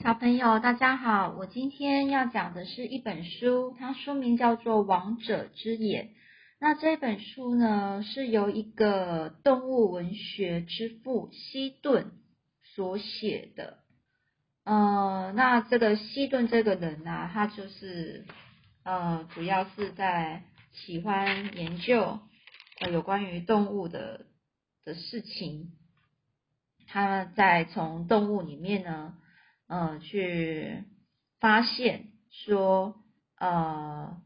小朋友，大家好！我今天要讲的是一本书，它书名叫做《王者之眼》。那这本书呢，是由一个动物文学之父西顿所写的。呃，那这个西顿这个人呢，他就是呃，主要是在喜欢研究呃有关于动物的的事情。他在从动物里面呢。嗯，去发现说，呃，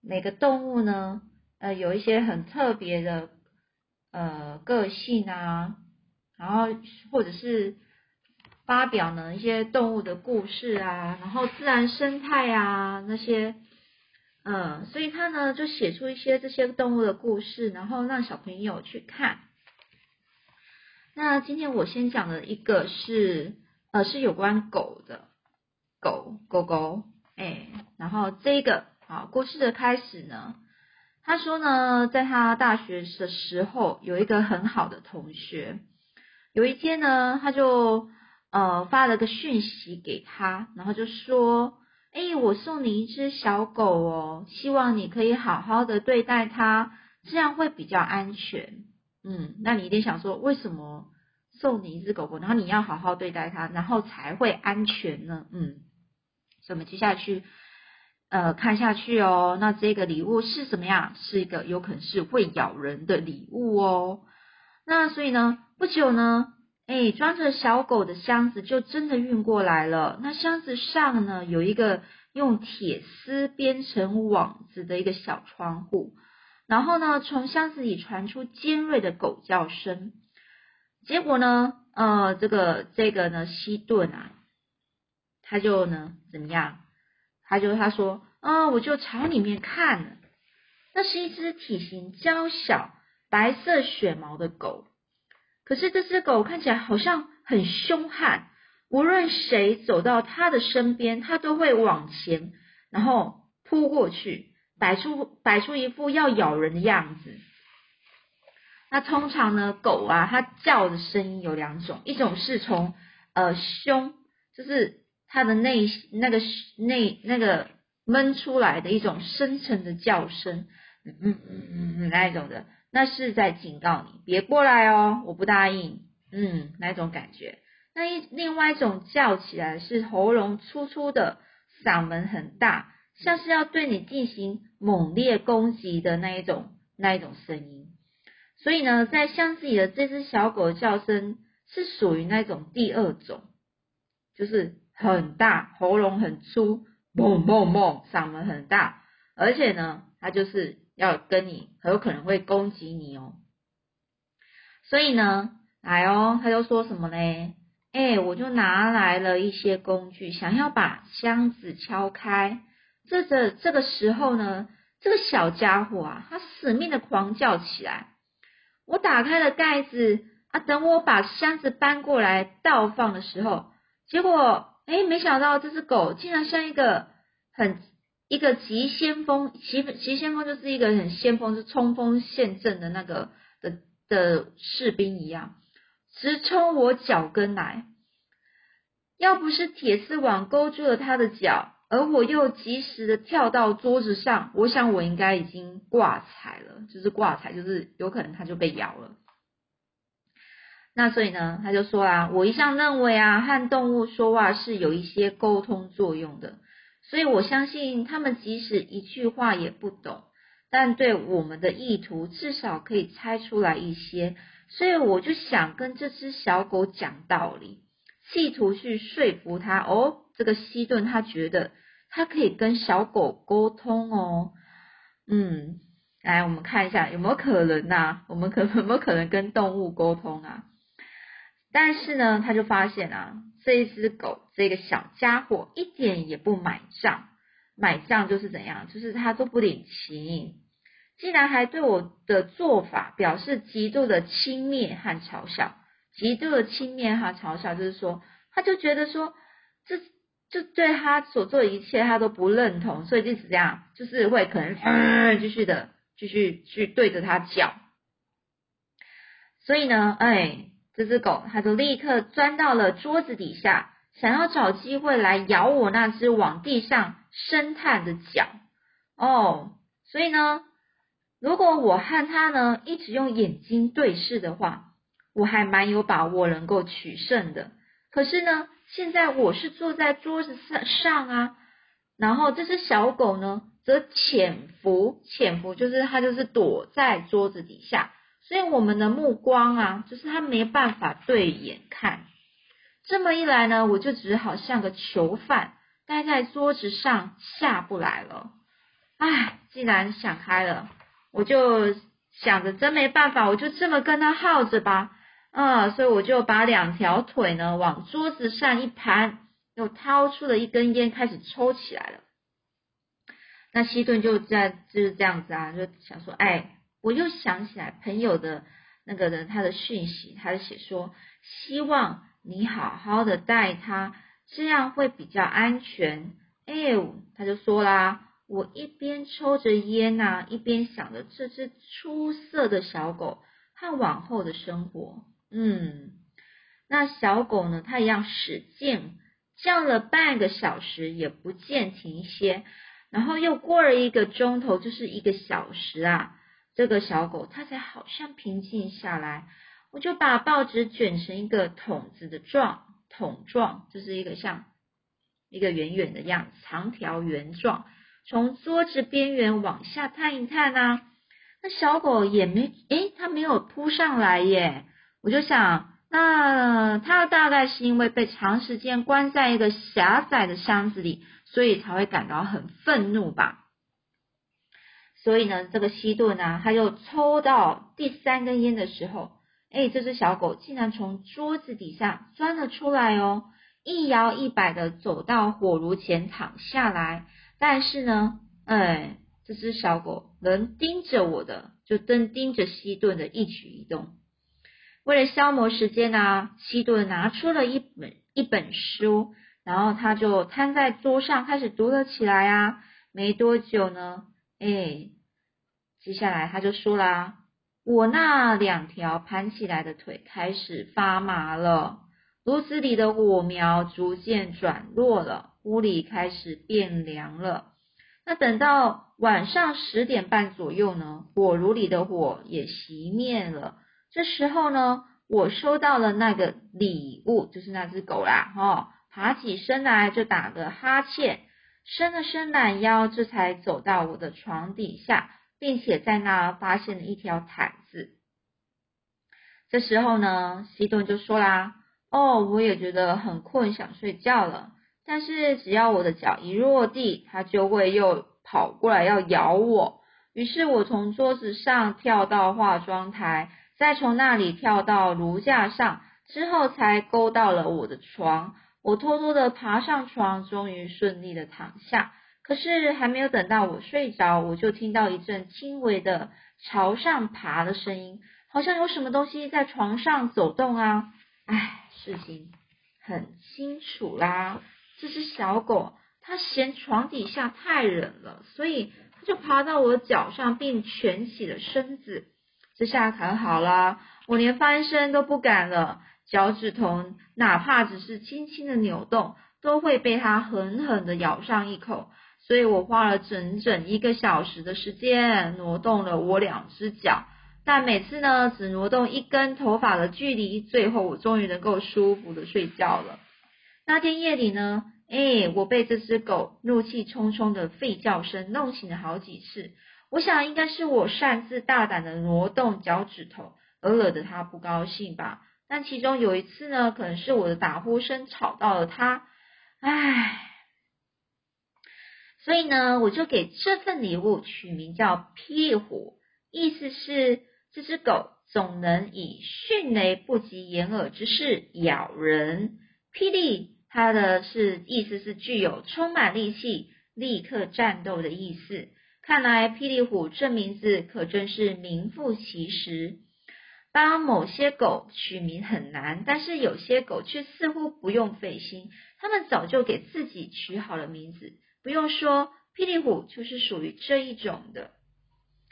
每个动物呢，呃，有一些很特别的呃个性啊，然后或者是发表呢一些动物的故事啊，然后自然生态啊那些，嗯，所以他呢就写出一些这些动物的故事，然后让小朋友去看。那今天我先讲的一个是。呃，是有关狗的，狗狗狗，哎，然后这个啊，故事的开始呢，他说呢，在他大学的时候，有一个很好的同学，有一天呢，他就呃发了个讯息给他，然后就说，哎，我送你一只小狗哦，希望你可以好好的对待它，这样会比较安全。嗯，那你一定想说，为什么？送你一只狗狗，然后你要好好对待它，然后才会安全呢。嗯，所以我们接下去呃看下去哦。那这个礼物是什么呀？是一个有可能是会咬人的礼物哦。那所以呢，不久呢，哎，装着小狗的箱子就真的运过来了。那箱子上呢，有一个用铁丝编成网子的一个小窗户，然后呢，从箱子里传出尖锐的狗叫声。结果呢，呃，这个这个呢，西顿啊，他就呢怎么样？他就他说，啊，我就朝里面看了，那是一只体型娇小、白色血毛的狗。可是这只狗看起来好像很凶悍，无论谁走到它的身边，它都会往前，然后扑过去，摆出摆出一副要咬人的样子。那通常呢，狗啊，它叫的声音有两种，一种是从呃胸，就是它的内那个内那个闷出来的一种深沉的叫声，嗯嗯嗯嗯那一种的，那是在警告你别过来哦，我不答应，嗯，那种感觉。那一另外一种叫起来是喉咙粗粗的，嗓门很大，像是要对你进行猛烈攻击的那一种那一种声音。所以呢，在箱子里的这只小狗叫声是属于那种第二种，就是很大，喉咙很粗，嘣嘣嘣，嗓门很大，而且呢，它就是要跟你很有可能会攻击你哦。所以呢，来哦，他就说什么嘞？哎，我就拿来了一些工具，想要把箱子敲开。这这这个时候呢，这个小家伙啊，他死命的狂叫起来。我打开了盖子啊，等我把箱子搬过来倒放的时候，结果哎，没想到这只狗竟然像一个很一个急先锋，急急先锋就是一个很先锋，是冲锋陷阵的那个的的士兵一样，直冲我脚跟来。要不是铁丝网勾住了他的脚。而我又及时的跳到桌子上，我想我应该已经挂彩了，就是挂彩，就是有可能它就被咬了。那所以呢，他就说啊，我一向认为啊，和动物说话是有一些沟通作用的，所以我相信他们即使一句话也不懂，但对我们的意图至少可以猜出来一些，所以我就想跟这只小狗讲道理。企图去说服它哦，这个西顿他觉得他可以跟小狗沟通哦，嗯，来我们看一下有没有可能呐？我们可 有没有可能跟动物沟通啊？但是呢，他就发现啊，这一只狗这个小家伙一点也不买账，买账就是怎样？就是他都不领情，竟然还对我的做法表示极度的轻蔑和嘲笑。极度的轻蔑和嘲笑，就是说，他就觉得说，这就对他所做的一切，他都不认同，所以就是这样，就是会可能继续的继续去对着他叫。所以呢，哎，这只狗，它就立刻钻到了桌子底下，想要找机会来咬我那只往地上伸探的脚。哦，所以呢，如果我和它呢一直用眼睛对视的话，我还蛮有把握能够取胜的。可是呢，现在我是坐在桌子上上啊，然后这只小狗呢则潜伏，潜伏就是它就是躲在桌子底下，所以我们的目光啊，就是它没办法对眼看。这么一来呢，我就只好像个囚犯，待在桌子上下不来了。唉，既然想开了，我就想着真没办法，我就这么跟他耗着吧。啊，所以我就把两条腿呢往桌子上一盘，又掏出了一根烟，开始抽起来了。那西顿就在就是这样子啊，就想说，哎，我又想起来朋友的那个人他的讯息，他就写说，希望你好好的带他，这样会比较安全。哎，他就说啦。我一边抽着烟呐，一边想着这只出色的小狗和往后的生活。嗯，那小狗呢？它一样使劲叫了半个小时，也不见停歇。然后又过了一个钟头，就是一个小时啊，这个小狗它才好像平静下来。我就把报纸卷成一个筒子的状，筒状，就是一个像一个圆圆的样子，长条圆状。从桌子边缘往下探一探啊，那小狗也没诶，它没有扑上来耶。我就想，那它大概是因为被长时间关在一个狭窄的箱子里，所以才会感到很愤怒吧。所以呢，这个西顿呢，他又抽到第三根烟的时候，哎，这只小狗竟然从桌子底下钻了出来哦，一摇一摆的走到火炉前躺下来。但是呢，哎，这只小狗能盯着我的，就瞪盯着西顿的一举一动。为了消磨时间呢，西顿拿出了一本一本书，然后他就摊在桌上开始读了起来啊。没多久呢，哎，接下来他就说啦：“我那两条盘起来的腿开始发麻了，炉子里的火苗逐渐转弱了。”屋里开始变凉了。那等到晚上十点半左右呢，火炉里的火也熄灭了。这时候呢，我收到了那个礼物，就是那只狗啦，哈，爬起身来就打个哈欠，伸了伸懒腰，这才走到我的床底下，并且在那发现了一条毯子。这时候呢，西顿就说啦：“哦，我也觉得很困，想睡觉了。”但是只要我的脚一落地，它就会又跑过来要咬我。于是我从桌子上跳到化妆台，再从那里跳到炉架上，之后才勾到了我的床。我偷偷的爬上床，终于顺利的躺下。可是还没有等到我睡着，我就听到一阵轻微的朝上爬的声音，好像有什么东西在床上走动啊！唉，事情很清楚啦。这只小狗，它嫌床底下太冷了，所以它就爬到我脚上，并蜷起了身子。这下可好了，我连翻身都不敢了，脚趾头哪怕只是轻轻的扭动，都会被它狠狠的咬上一口。所以我花了整整一个小时的时间挪动了我两只脚，但每次呢，只挪动一根头发的距离，最后我终于能够舒服的睡觉了。那天夜里呢，哎，我被这只狗怒气冲冲的吠叫声弄醒了好几次。我想应该是我擅自大胆的挪动脚趾头，而惹得它不高兴吧。但其中有一次呢，可能是我的打呼声吵到了它，唉，所以呢，我就给这份礼物取名叫“霹雳虎”，意思是这只狗总能以迅雷不及掩耳之势咬人。霹雳。它的是意思是具有充满力气、立刻战斗的意思。看来霹雳虎这名字可真是名副其实。当某些狗取名很难，但是有些狗却似乎不用费心，它们早就给自己取好了名字。不用说，霹雳虎就是属于这一种的。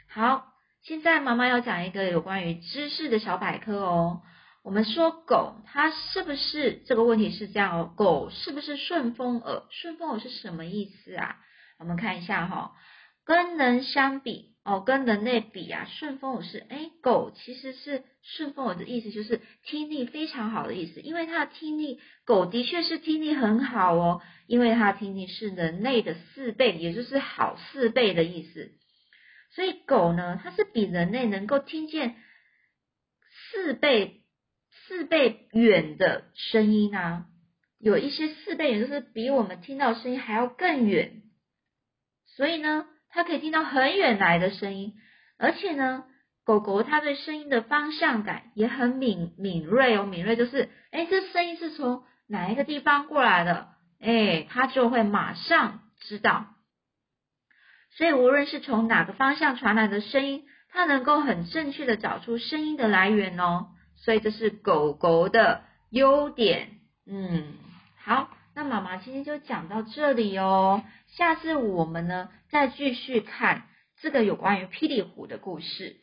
好，现在妈妈要讲一个有关于知识的小百科哦。我们说狗它是不是这个问题是这样哦？狗是不是顺风耳？顺风耳是什么意思啊？我们看一下哈，跟人相比哦，跟人类比啊，顺风耳是哎，狗其实是顺风耳的意思就是听力非常好的意思，因为它的听力，狗的确是听力很好哦，因为它听力是人类的四倍，也就是好四倍的意思。所以狗呢，它是比人类能够听见四倍。四倍远的声音啊，有一些四倍远，就是比我们听到声音还要更远。所以呢，它可以听到很远来的声音，而且呢，狗狗它对声音的方向感也很敏敏锐哦，敏锐就是，哎，这声音是从哪一个地方过来的，哎，它就会马上知道。所以无论是从哪个方向传来的声音，它能够很正确的找出声音的来源哦。所以这是狗狗的优点，嗯，好，那妈妈今天就讲到这里哦。下次我们呢再继续看这个有关于霹雳虎的故事。